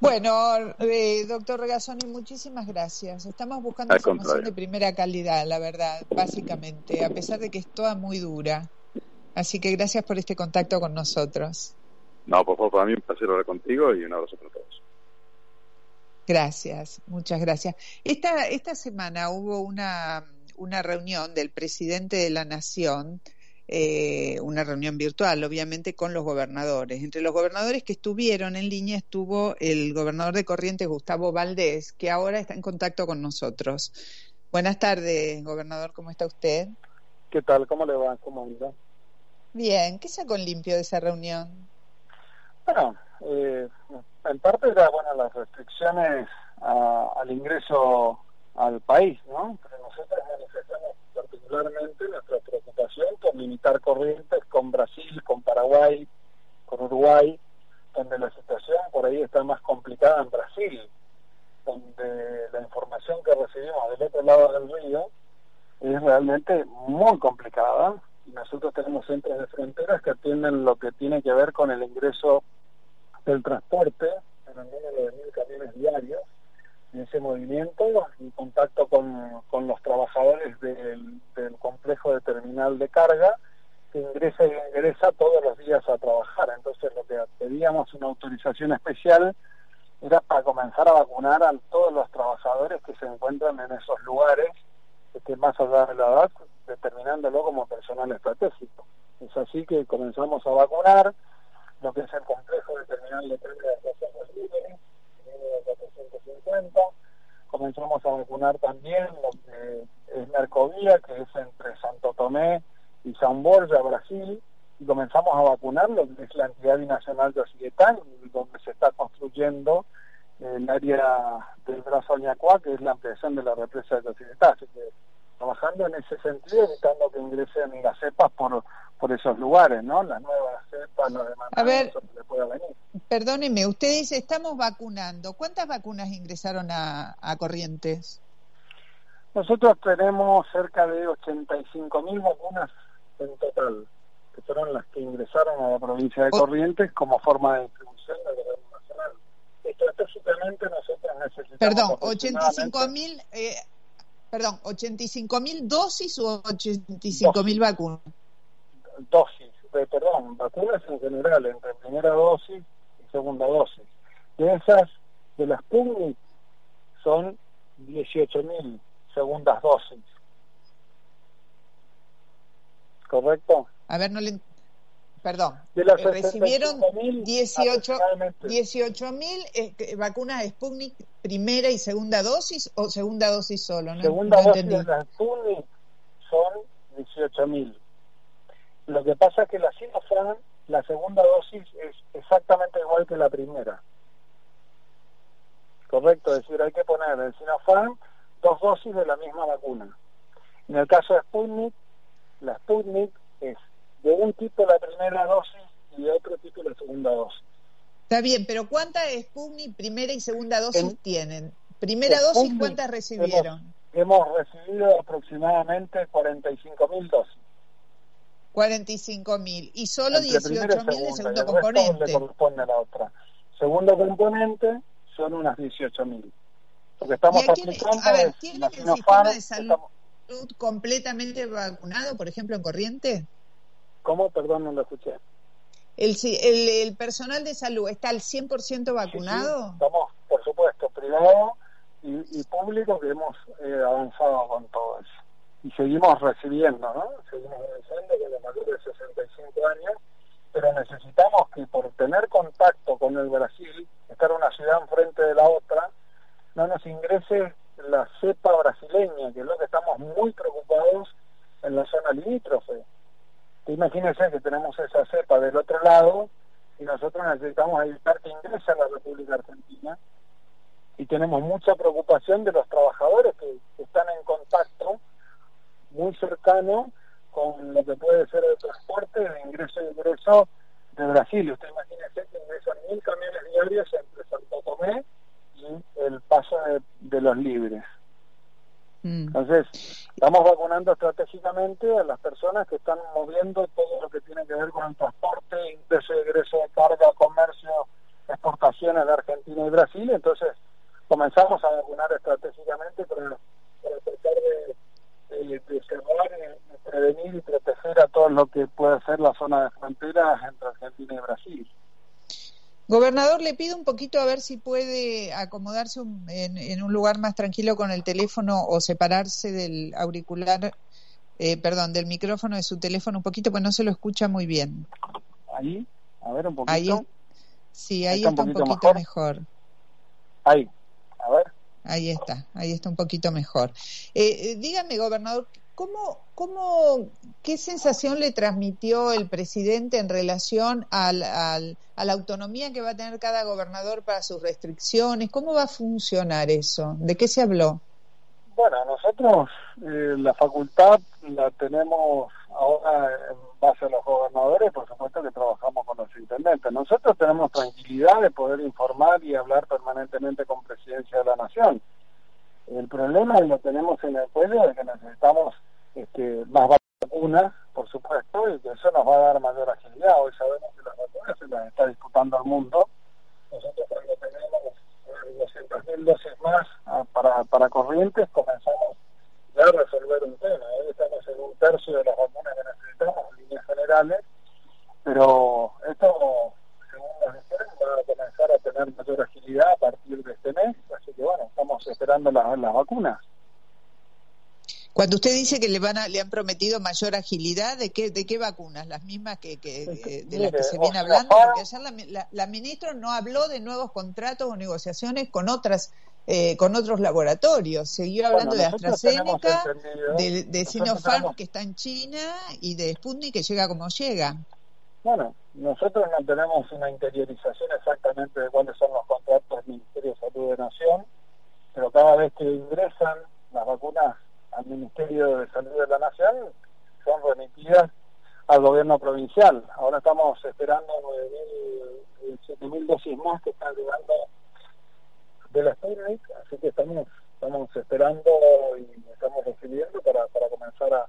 Bueno, eh, doctor Regazzoni, muchísimas gracias. Estamos buscando información de primera calidad, la verdad, básicamente, a pesar de que es toda muy dura. Así que gracias por este contacto con nosotros. No, por favor, para mí un placer hablar contigo y un abrazo para todos. Gracias, muchas gracias. Esta, esta semana hubo una, una reunión del presidente de la Nación, eh, una reunión virtual, obviamente, con los gobernadores. Entre los gobernadores que estuvieron en línea estuvo el gobernador de Corrientes, Gustavo Valdés, que ahora está en contacto con nosotros. Buenas tardes, gobernador, ¿cómo está usted? ¿Qué tal? ¿Cómo le va? ¿Cómo anda? Bien, ¿qué sacó limpio de esa reunión? Bueno, eh, en parte era bueno las restricciones al ingreso al país, ¿no? Pero nosotros manifestamos particularmente nuestra preocupación por limitar corrientes con Brasil, con Paraguay, con Uruguay, donde la situación por ahí está más complicada en Brasil, donde la información que recibimos del otro lado del río es realmente muy complicada nosotros tenemos centros de fronteras que atienden lo que tiene que ver con el ingreso del transporte, en de mil camiones diarios, en ese movimiento, en contacto con, con los trabajadores del, del, complejo de terminal de carga, que ingresa y ingresa todos los días a trabajar. Entonces lo que pedíamos una autorización especial era para comenzar a vacunar a todos los trabajadores que se encuentran en esos lugares, más allá de la edad, determinándolo como personal estratégico. Es así que comenzamos a vacunar lo que es el complejo de terminal de carga de Rosario Libres, 450. Comenzamos a vacunar también lo que es Mercovía, que es entre Santo Tomé y San Borja, Brasil, y comenzamos a vacunar lo que es la entidad binacional de Occidental, donde se está construyendo el área del brazo Añacuá, que es la ampliación de la represa de Occidental. Así que trabajando en ese sentido, evitando que ingresen las cepas por, por esos lugares, ¿no? Las nuevas cepas, los demás. A ver, pueda venir. perdóneme, usted dice, estamos vacunando. ¿Cuántas vacunas ingresaron a, Corrientes? Nosotros tenemos cerca de 85 mil vacunas en total, que fueron las que ingresaron a la provincia de Corrientes como forma de distribución del gobierno nacional. Estratégicamente nosotros necesitamos... Perdón, 85 mil... Eh, perdón, 85 mil dosis o 85 mil vacunas? Dosis, perdón, vacunas en general, entre primera dosis y segunda dosis. De esas, de las Sputnik, son 18 mil segundas dosis. ¿Correcto? A ver, no le... Perdón. De las Eh, recibieron 65.000 18 aproximadamente. 18.000 eh, vacunas Sputnik primera y segunda dosis o segunda dosis solo, ¿no? Segunda no dosis entendí. de la Sputnik son 18.000. Lo que pasa es que la Sinopharm, la segunda dosis es exactamente igual que la primera. Correcto, es decir, hay que poner en Sinopharm dos dosis de la misma vacuna. En el caso de Sputnik, la Sputnik es de un tipo la primera dosis y de otro tipo la segunda dosis. Está bien, pero ¿cuántas Sputnik primera y segunda dosis En- tienen? Primera dosis, Sputnik ¿cuántas recibieron? Hemos recibido aproximadamente 45.000 dosis. 45.000 y solo Entre primera y 18.000 de segundo componente. le corresponde a la otra. Segundo componente son unas 18.000. Lo que estamos ¿Y a aplicando a ver, es ¿tienen la el sistema de salud estamos- completamente vacunado, por ejemplo, en Corriente? ¿Cómo? Perdón, no lo escuché. ¿El, el, el personal de salud está al 100% vacunado? Sí, estamos, por supuesto, privado y, y público que hemos eh, avanzado con todo eso. Y seguimos recibiendo, ¿no? Seguimos avanzando con los mayores de 65 años, pero necesitamos que por tener contacto con el Brasil, estar una ciudad enfrente de la otra, no nos ingrese la cepa brasileña, que es lo que estamos muy preocupados en la zona limítrofe. Imagínense que tenemos esa cepa del otro lado y nosotros necesitamos evitar que ingrese a la República Argentina y tenemos mucha preocupación de los trabajadores que, están en contacto muy cercano con lo que puede ser el transporte de ingreso y egreso de Brasil. Usted imagínese que ingresan mil camiones diarios entre Santo Tomé y el paso de los libres. Mm. Entonces, estamos vacunando estratégicamente a las personas que están moviendo todo lo que tiene que ver con el transporte, ingreso y egreso de carga, comercio, exportaciones de Argentina y Brasil. Entonces, comenzamos a vacunar estratégicamente para, tratar de, eh, de prevenir y proteger a todo lo que puede ser la zona de fronteras entre Argentina y Brasil. Gobernador, le pido un poquito a ver si puede acomodarse un- en, en un lugar más tranquilo con el teléfono o separarse del auricular, eh, perdón, del micrófono de su teléfono un poquito, pues no se lo escucha muy bien. Ahí, a ver un poquito. Ahí, sí, ahí Está está, un un poquito poquito mejor. mejor. Ahí, a ver. Ahí está, ahí está un poquito mejor. Eh, eh, dígame, gobernador, ¿cómo, cómo, ¿qué sensación le transmitió el presidente en relación al, a la autonomía que va a tener cada gobernador para sus restricciones? ¿Cómo va a funcionar eso? ¿De qué se habló? Bueno, nosotros eh, la facultad la tenemos ahora en base a los gobernadores, por supuesto que trabajamos con los intendentes. Nosotros tenemos tranquilidad de poder informar y hablar permanentemente con Presidencia de la Nación. El problema lo tenemos en el cuello de que necesitamos este, más vacunas, por supuesto, y que eso nos va a dar mayor agilidad. Hoy sabemos que las vacunas se las está disputando el mundo. Nosotros cuando tenemos 200.000 dosis más ah, para, para corrientes, comenzamos ya a resolver un tema. Hoy estamos en un tercio de las vacunas que necesitamos en líneas generales, pero esto, según nos dijeron, va a comenzar a tener mayor agilidad a partir de este mes, así que bueno, estamos esperando las, las vacunas. Cuando usted dice que le van a, le han prometido mayor agilidad, ¿de qué, de qué vacunas? Las mismas que, que eh, de las que se viene hablando, porque ayer la, la, la ministra no habló de nuevos contratos o negociaciones con otras eh, con otros laboratorios. Siguió hablando Bueno, de AstraZeneca, de, de Sinopharm tenemos- que está en China y de Sputnik que llega como llega. Bueno, nosotros no tenemos una interiorización exactamente de cuáles son los contratos del Ministerio de Salud de Nación, pero cada vez que ingresan las vacunas al Ministerio de Salud de la Nación son remitidas al gobierno provincial. Ahora estamos esperando 9.000, 7.000 dosis más que están llegando de la Sputnik, así que estamos estamos esperando y estamos recibiendo para, para comenzar a,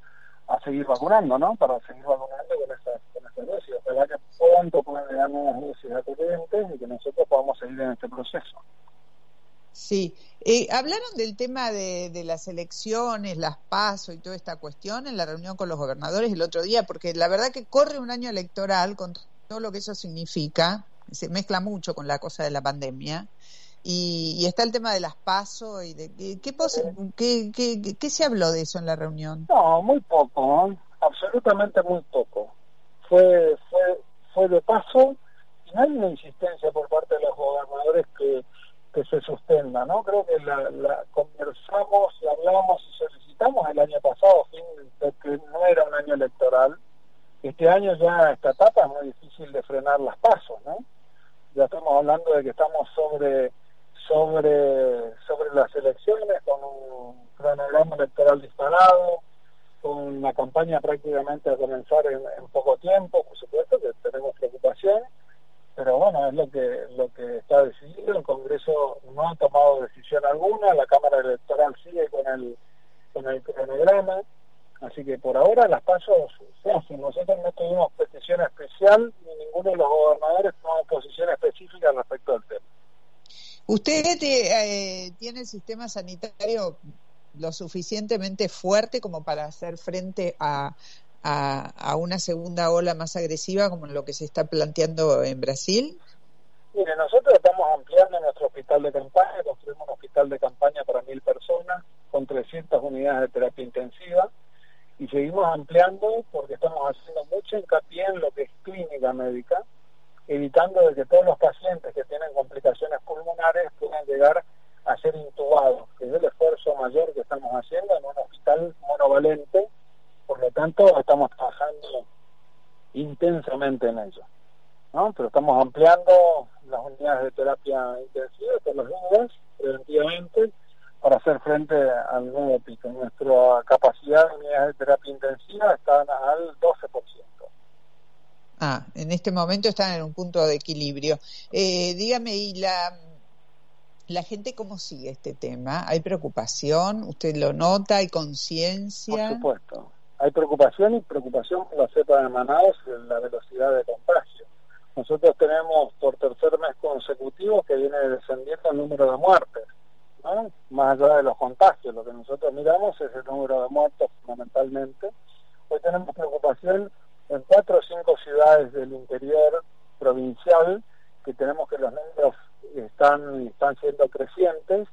a seguir vacunando, ¿no? Para seguir vacunando con esas, con esas dosis. Ojalá que pronto puedan llegar nuevas dosis a y que nosotros podamos seguir en este proceso. Sí, eh, hablaron del tema de, de las elecciones, las pasos y toda esta cuestión en la reunión con los gobernadores el otro día, porque la verdad que corre un año electoral con todo lo que eso significa, se mezcla mucho con la cosa de la pandemia, y, y está el tema de las pasos y de qué, qué, qué, qué- se habló de eso en la reunión. No, muy poco, absolutamente muy poco. fue, fue, fue de paso y no hay una insistencia por parte de los gobernadores que, que se sostenga, ¿no? Creo que la, la conversamos, hablamos y solicitamos el año pasado, fin de no era un año electoral. Este año ya esta etapa es muy difícil de frenar las pasos, ¿no? Ya estamos hablando de que estamos sobre sobre sobre las elecciones con un cronograma electoral disparado, con una campaña prácticamente a comenzar en, poco tiempo, por supuesto que tenemos preocupación, pero bueno, es lo que lo que está decidido, el Congreso no ha tomado decisión alguna, la Cámara Electoral sigue con el con el cronograma, así que por ahora las pasos se hacen. Nosotros no tuvimos petición especial ni ninguno de los gobernadores tomó posición específica respecto al tema. ¿Usted eh, tiene el sistema sanitario lo suficientemente fuerte como para hacer frente a, a, una segunda ola más agresiva como lo que se está planteando en Brasil? Mire, nosotros estamos ampliando nuestro hospital de campaña, construimos un hospital de campaña para mil personas con 300 unidades de terapia intensiva y seguimos ampliando porque estamos haciendo mucho hincapié en lo que es clínica médica, evitando de que todos los pacientes que tienen complicaciones pulmonares puedan llegar a ser intubados, que es el esfuerzo mayor que estamos haciendo en un hospital monovalente, por lo tanto estamos trabajando intensamente en ello. ¿no? Pero estamos ampliando las unidades de terapia intensiva todos los días, preventivamente, para hacer frente al nuevo pico. Nuestra capacidad de unidades de terapia intensiva está al 12%. Ah, en este momento están en un punto de equilibrio. Eh, dígame, ¿y la la gente cómo sigue este tema? ¿Hay preocupación? ¿Usted lo nota? ¿Hay conciencia? Por supuesto. Hay preocupación y preocupación por la cepa de Manaus y la velocidad de contagio. Nosotros tenemos por tercer mes consecutivo que viene descendiendo el número de muertes, más allá de los contagios. Lo que nosotros miramos es el número de muertos fundamentalmente. Hoy tenemos preocupación en cuatro o cinco ciudades del interior provincial que tenemos que los números están, están siendo crecientes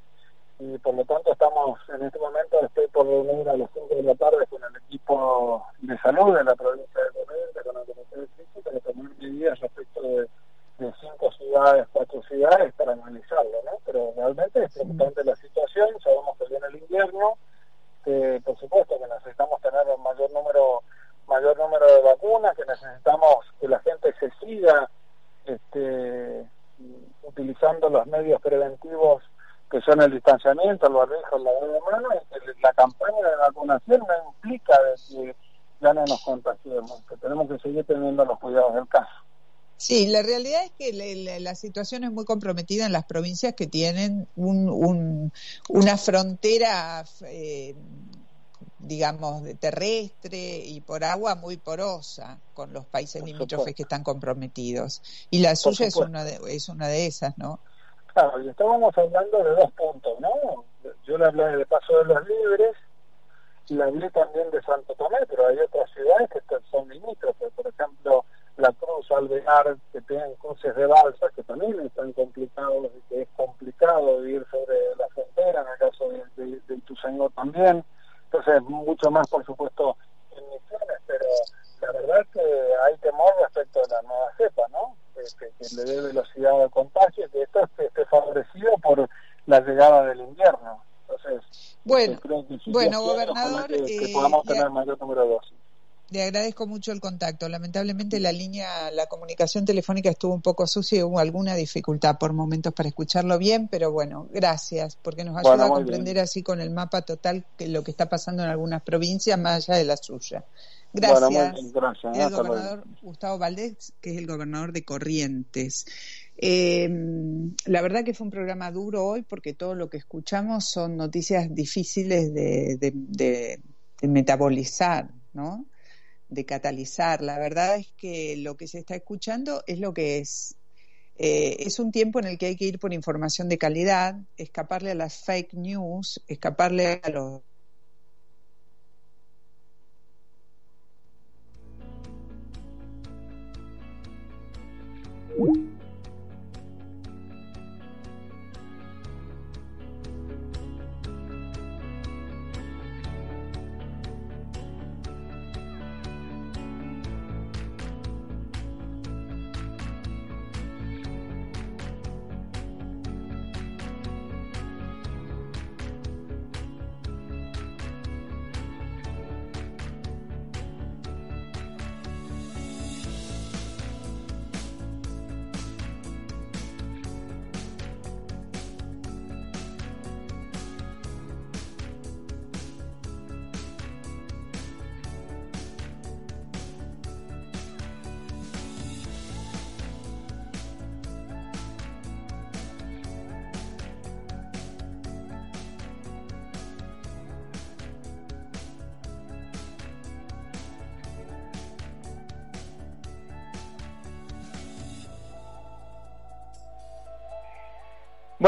y por lo tanto estamos en este momento estoy por reunir a las 5 de la tarde con el equipo de salud de la provincia de Corrientes, con el comité de crisis para tomar medidas respecto de, cinco ciudades, cuatro ciudades para analizarlo, ¿no? Pero realmente es preocupante la situación, sabemos que viene el invierno, que por supuesto que necesitamos tener un mayor número mayor número de vacunas, que necesitamos que la gente se siga este utilizando los medios preventivos el distanciamiento, el barbijo, el lavado de manos, la campaña de vacunación no implica que ya no nos contagiemos, que tenemos que seguir teniendo los cuidados del caso. Sí, la realidad es que la, situación es muy comprometida en las provincias que tienen un, una frontera eh, digamos, de terrestre y por agua muy porosa con los países limítrofes que están comprometidos. Y la suya es una, de, es una de esas, ¿no? Y estábamos hablando de dos puntos, ¿no? Yo le hablé de Paso de los Libres le hablé también de Santo Tomé, pero hay otras ciudades que son limítrofes, por ejemplo, La Cruz, Alvear, que tienen cruces de balsa, que también están complicados y que es complicado vivir sobre la frontera, en el caso de, de, de también entonces, mucho más, por supuesto, en misiones, pero la verdad que hay temor respecto a la nueva cepa, ¿no? Que, le dé velocidad de contagio, que esto esté favorecido por la llegada del invierno. Entonces, bueno, creo que bueno gobernador, que, que podamos tener mayor número de dosis. Le agradezco mucho el contacto. Lamentablemente la línea, la comunicación telefónica estuvo un poco sucia y hubo alguna dificultad por momentos para escucharlo bien, pero bueno, gracias, porque nos ayuda a comprender así con el mapa total que lo que está pasando en algunas provincias más allá de la suya. Gracias. El gobernador Gustavo Valdés, que es el gobernador de Corrientes. Eh, la verdad que fue un programa duro hoy porque todo lo que escuchamos son noticias difíciles de, de metabolizar, ¿no? de catalizar. La verdad es que lo que se está escuchando es lo que es. Eh, es un tiempo en el que hay que ir por información de calidad, escaparle a las fake news, escaparle a los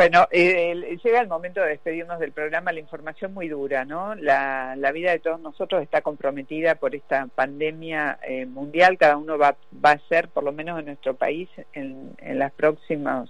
Bueno, llega el momento de despedirnos del programa, la información muy dura, ¿no? La, vida de todos nosotros está comprometida por esta pandemia eh, mundial, cada uno va, va a hacer, por lo menos en nuestro país, en, las próximas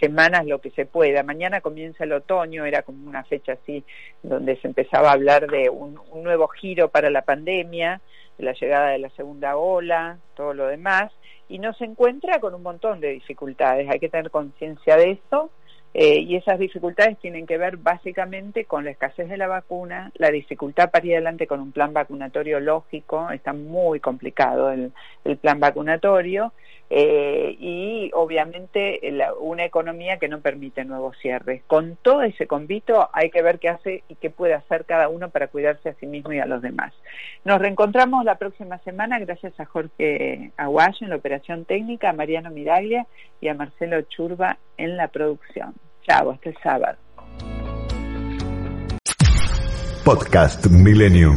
semanas lo que se pueda. Mañana comienza el otoño, era como una fecha así donde se empezaba a hablar de un nuevo giro para la pandemia, de la llegada de la segunda ola, todo lo demás, y nos encuentra con un montón de dificultades. Hay que tener conciencia de eso eh, y esas dificultades tienen que ver básicamente con la escasez de la vacuna, la dificultad para ir adelante con un plan vacunatorio lógico, está muy complicado el, plan vacunatorio, eh, y obviamente una economía que no permite nuevos cierres. Con todo ese convito hay que ver qué hace y qué puede hacer cada uno para cuidarse a sí mismo y a los demás. Nos reencontramos la próxima semana gracias a Jorge Aguayo en la operación técnica, a Mariano Miraglia y a Marcelo Churba en la producción. Chao, hasta el sábado. Podcast Millennium.